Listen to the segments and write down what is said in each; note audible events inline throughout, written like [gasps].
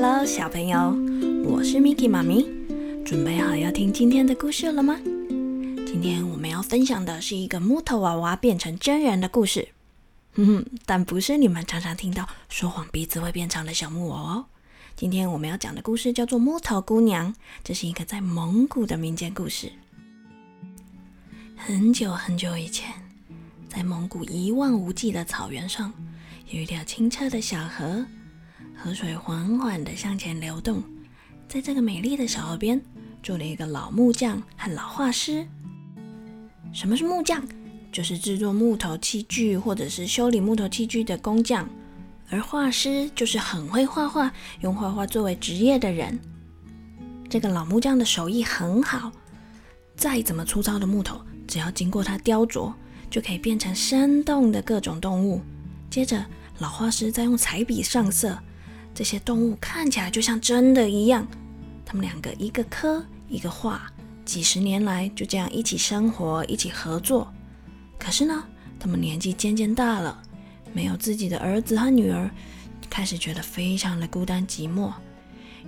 Hello，小朋友，我是 Miki 妈咪，准备好要听今天的故事了吗？今天我们要分享的是一个木头娃娃变成真人的故事。哼哼，但不是你们常常听到说谎鼻子会变长的小木偶哦。今天我们要讲的故事叫做《木头姑娘》，这是一个在蒙古的民间故事。很久很久以前，在蒙古一望无际的草原上，有一条清澈的小河。河水缓缓地向前流动，在这个美丽的小河边住了一个老木匠和老画师。什么是木匠？就是制作木头器具或者是修理木头器具的工匠。而画师就是很会画画，用画画作为职业的人。这个老木匠的手艺很好，再怎么粗糙的木头，只要经过他雕琢，就可以变成生动的各种动物。接着，老画师再用彩笔上色。这些动物看起来就像真的一样。他们两个一个刻一个画，几十年来就这样一起生活，一起合作。可是呢，他们年纪渐渐大了，没有自己的儿子和女儿，开始觉得非常的孤单寂寞。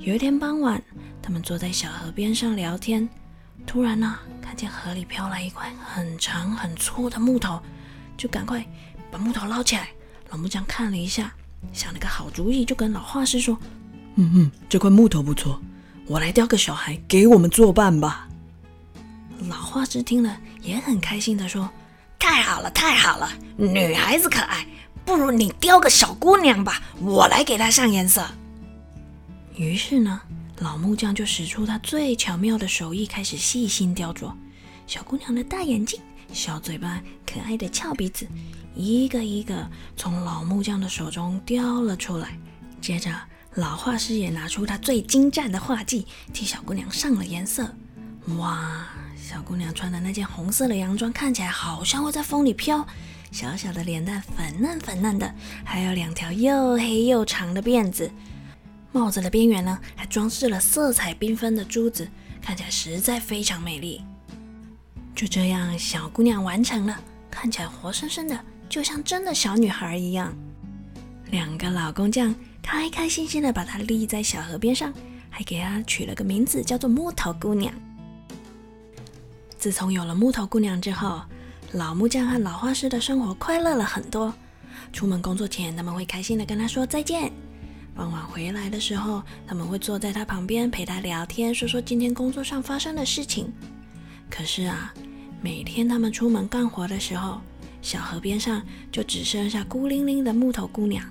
有一天傍晚，他们坐在小河边上聊天，突然呢，看见河里飘来一块很长很粗的木头，就赶快把木头捞起来。老木匠看了一下。想了个好主意，就跟老画师说：“嗯嗯，这块木头不错，我来雕个小孩给我们作伴吧。”老画师听了也很开心的说：“太好了，太好了，女孩子可爱，不如你雕个小姑娘吧，我来给她上颜色。[laughs] ”于是呢，老木匠就使出他最巧妙的手艺，开始细心雕琢小姑娘的大眼睛、小嘴巴、可爱的翘鼻子。一个一个从老木匠的手中雕了出来，接着老画师也拿出他最精湛的画技，替小姑娘上了颜色。哇，小姑娘穿的那件红色的洋装看起来好像会在风里飘，小小的脸蛋粉嫩粉嫩的，还有两条又黑又长的辫子，帽子的边缘呢还装饰了色彩缤纷的珠子，看起来实在非常美丽。就这样，小姑娘完成了，看起来活生生的。就像真的小女孩一样，两个老工匠开开心心的把她立在小河边上，还给她取了个名字，叫做木头姑娘。自从有了木头姑娘之后，老木匠和老画师的生活快乐了很多。出门工作前，他们会开心的跟她说再见；傍晚回来的时候，他们会坐在她旁边陪她聊天，说说今天工作上发生的事情。可是啊，每天他们出门干活的时候，小河边上就只剩下孤零零的木头姑娘，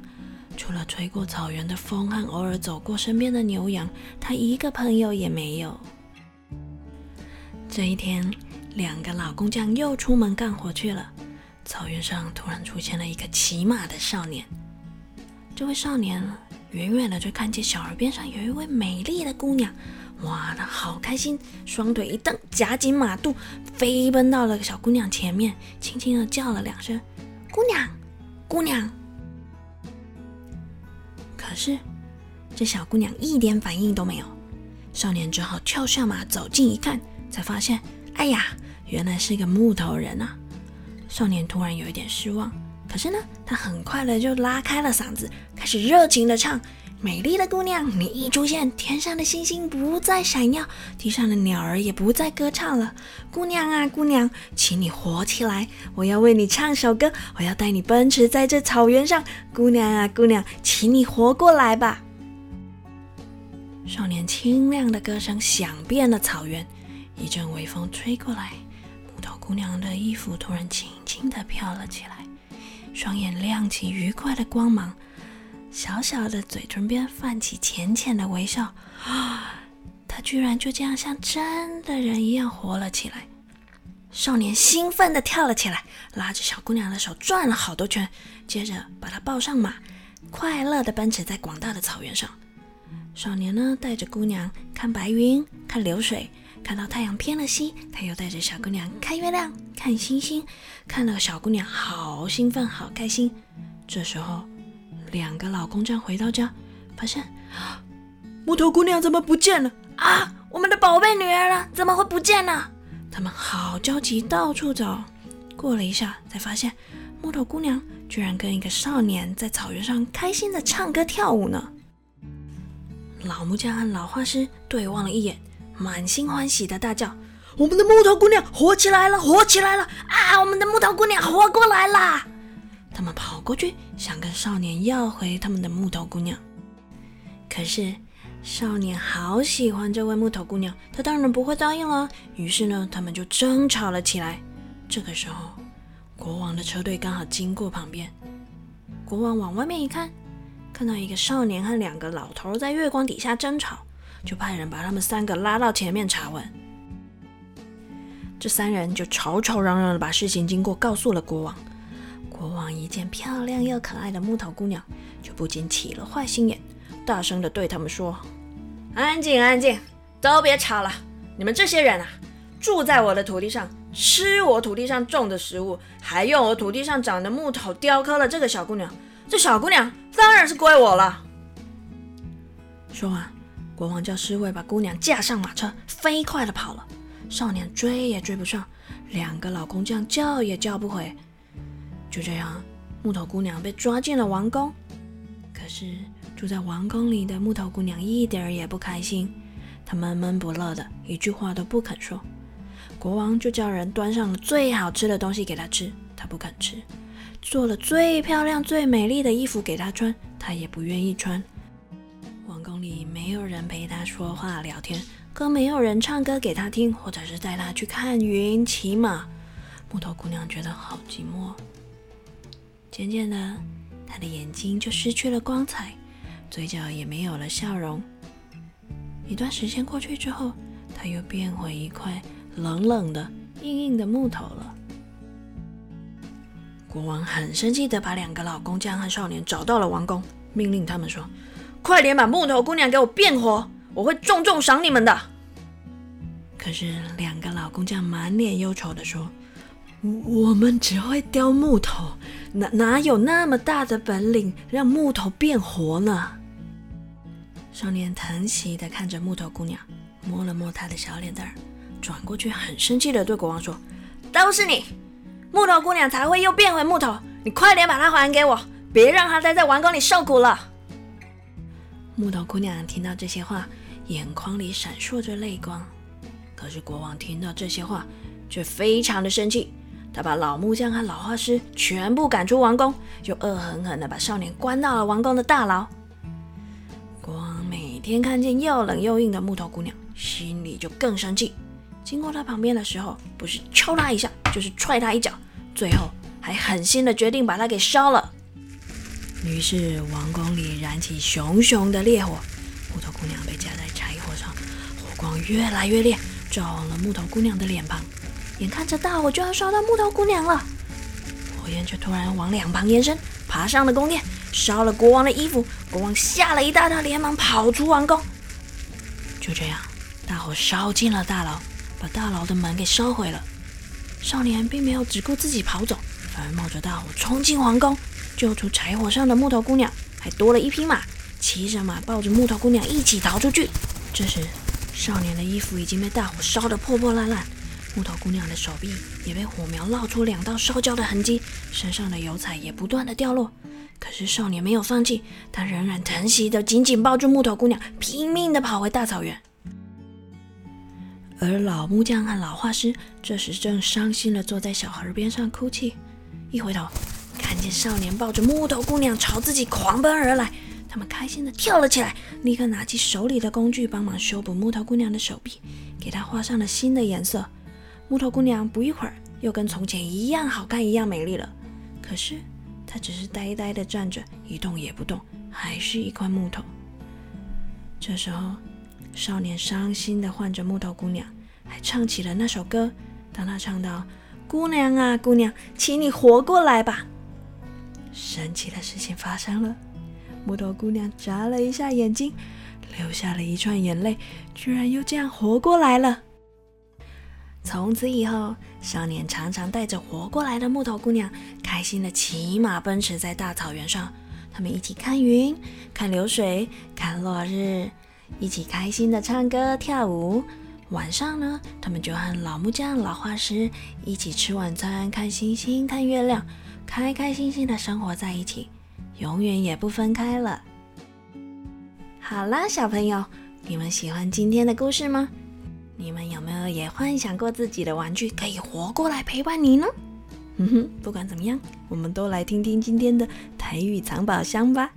除了吹过草原的风和偶尔走过身边的牛羊，她一个朋友也没有。这一天，两个老工匠又出门干活去了。草原上突然出现了一个骑马的少年。这位少年远远的就看见小河边上有一位美丽的姑娘。哇，他好开心，双腿一蹬，夹紧马肚，飞奔到了小姑娘前面，轻轻的叫了两声：“姑娘，姑娘。”可是这小姑娘一点反应都没有。少年只好跳下马，走近一看，才发现，哎呀，原来是个木头人啊！少年突然有一点失望，可是呢，他很快的就拉开了嗓子，开始热情的唱。美丽的姑娘，你一出现，天上的星星不再闪耀，地上的鸟儿也不再歌唱了。姑娘啊，姑娘，请你活起来！我要为你唱首歌，我要带你奔驰在这草原上。姑娘啊，姑娘，请你活过来吧！少年清亮的歌声响遍了草原，一阵微风吹过来，木头姑娘的衣服突然轻轻的飘了起来，双眼亮起愉快的光芒。小小的嘴唇边泛起浅浅的微笑，啊！[gasps] 他居然就这样像真的人一样活了起来。少年兴奋地跳了起来，拉着小姑娘的手转了好多圈，接着把她抱上马，快乐地奔驰在广大的草原上。少年呢，带着姑娘看白云，看流水，看到太阳偏了西，他又带着小姑娘看月亮，看星星，看了小姑娘好兴奋，好开心。这时候。两个老工匠回到家，发现 [gasps] 木头姑娘怎么不见了啊？我们的宝贝女儿呢？怎么会不见呢？他们好焦急，到处找。过了一下，才发现木头姑娘居然跟一个少年在草原上开心的唱歌跳舞呢。老木匠和老画师对望了一眼，满心欢喜的大叫：“我们的木头姑娘活起来了，活起来了！啊，我们的木头姑娘活过来啦！”他们跑过去，想跟少年要回他们的木头姑娘。可是少年好喜欢这位木头姑娘，他当然不会答应了。于是呢，他们就争吵了起来。这个时候，国王的车队刚好经过旁边。国王往外面一看，看到一个少年和两个老头在月光底下争吵，就派人把他们三个拉到前面查问。这三人就吵吵嚷嚷的把事情经过告诉了国王。国王一见漂亮又可爱的木头姑娘，就不禁起了坏心眼，大声的对他们说：“安静，安静，都别吵了！你们这些人啊，住在我的土地上，吃我土地上种的食物，还用我土地上长的木头雕刻了这个小姑娘。这小姑娘当然是归我了。”说完，国王叫侍卫把姑娘架上马车，飞快的跑了。少年追也追不上，两个老工匠叫也叫不回。就这样，木头姑娘被抓进了王宫。可是住在王宫里的木头姑娘一点儿也不开心，她闷闷不乐的，一句话都不肯说。国王就叫人端上了最好吃的东西给她吃，她不肯吃；做了最漂亮、最美丽的衣服给她穿，她也不愿意穿。王宫里没有人陪她说话聊天，更没有人唱歌给她听，或者是带她去看云、骑马。木头姑娘觉得好寂寞。渐渐的，他的眼睛就失去了光彩，嘴角也没有了笑容。一段时间过去之后，他又变回一块冷冷的、硬硬的木头了。国王很生气的把两个老工匠和少年找到了王宫，命令他们说：“快点把木头姑娘给我变活，我会重重赏你们的。”可是两个老工匠满脸忧愁的说。我们只会雕木头，哪哪有那么大的本领让木头变活呢？少年疼惜的看着木头姑娘，摸了摸她的小脸蛋儿，转过去很生气的对国王说：“都是你，木头姑娘才会又变回木头，你快点把她还给我，别让她待在王宫里受苦了。”木头姑娘听到这些话，眼眶里闪烁着泪光。可是国王听到这些话，却非常的生气。他把老木匠和老画师全部赶出王宫，又恶狠狠地把少年关到了王宫的大牢。国王每天看见又冷又硬的木头姑娘，心里就更生气。经过她旁边的时候，不是敲她一下，就是踹她一脚，最后还狠心的决定把她给烧了。于是王宫里燃起熊熊的烈火，木头姑娘被架在柴火上，火光越来越烈，照了木头姑娘的脸庞。眼看着大火就要烧到木头姑娘了，火焰却突然往两旁延伸，爬上了宫殿，烧了国王的衣服。国王吓了一大跳，连忙跑出王宫。就这样，大火烧进了大牢，把大牢的门给烧毁了。少年并没有只顾自己跑走，反而冒着大火冲进皇宫，救出柴火上的木头姑娘，还多了一匹马，骑着马抱着木头姑娘一起逃出去。这时，少年的衣服已经被大火烧得破破烂烂。木头姑娘的手臂也被火苗烙出两道烧焦的痕迹，身上的油彩也不断的掉落。可是少年没有放弃，他仍然疼惜的紧紧抱住木头姑娘，拼命的跑回大草原。而老木匠和老画师这时正伤心的坐在小河边上哭泣。一回头，看见少年抱着木头姑娘朝自己狂奔而来，他们开心的跳了起来，立刻拿起手里的工具帮忙修补木头姑娘的手臂，给她画上了新的颜色。木头姑娘不一会儿又跟从前一样好看，一样美丽了。可是她只是呆呆地站着，一动也不动，还是一块木头。这时候，少年伤心地唤着木头姑娘，还唱起了那首歌。当他唱到“姑娘啊，姑娘，请你活过来吧”，神奇的事情发生了。木头姑娘眨了一下眼睛，流下了一串眼泪，居然又这样活过来了。从此以后，少年常常带着活过来的木头姑娘，开心的骑马奔驰在大草原上。他们一起看云、看流水、看落日，一起开心的唱歌跳舞。晚上呢，他们就和老木匠、老画师一起吃晚餐、看星星、看月亮，开开心心的生活在一起，永远也不分开了。好啦，小朋友，你们喜欢今天的故事吗？你们有没有也幻想过自己的玩具可以活过来陪伴你呢？嗯哼，不管怎么样，我们都来听听今天的台语藏宝箱吧。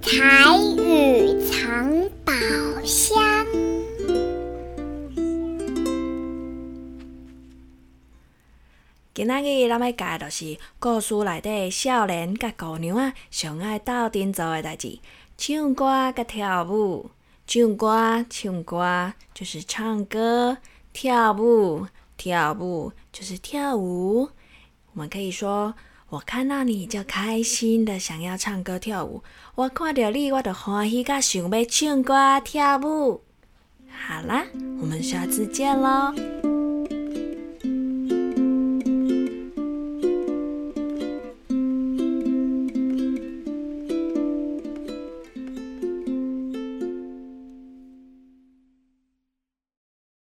台语藏宝箱。今仔日咱要教的就是故事内底少年甲姑娘啊上爱斗阵做的代志，唱歌甲跳舞。唱歌唱歌就是唱歌，跳舞跳舞就是跳舞。我们可以说：我看到你就开心的想要唱歌跳舞，我看到你我就欢喜噶想要唱歌跳舞。好啦，我们下次见喽。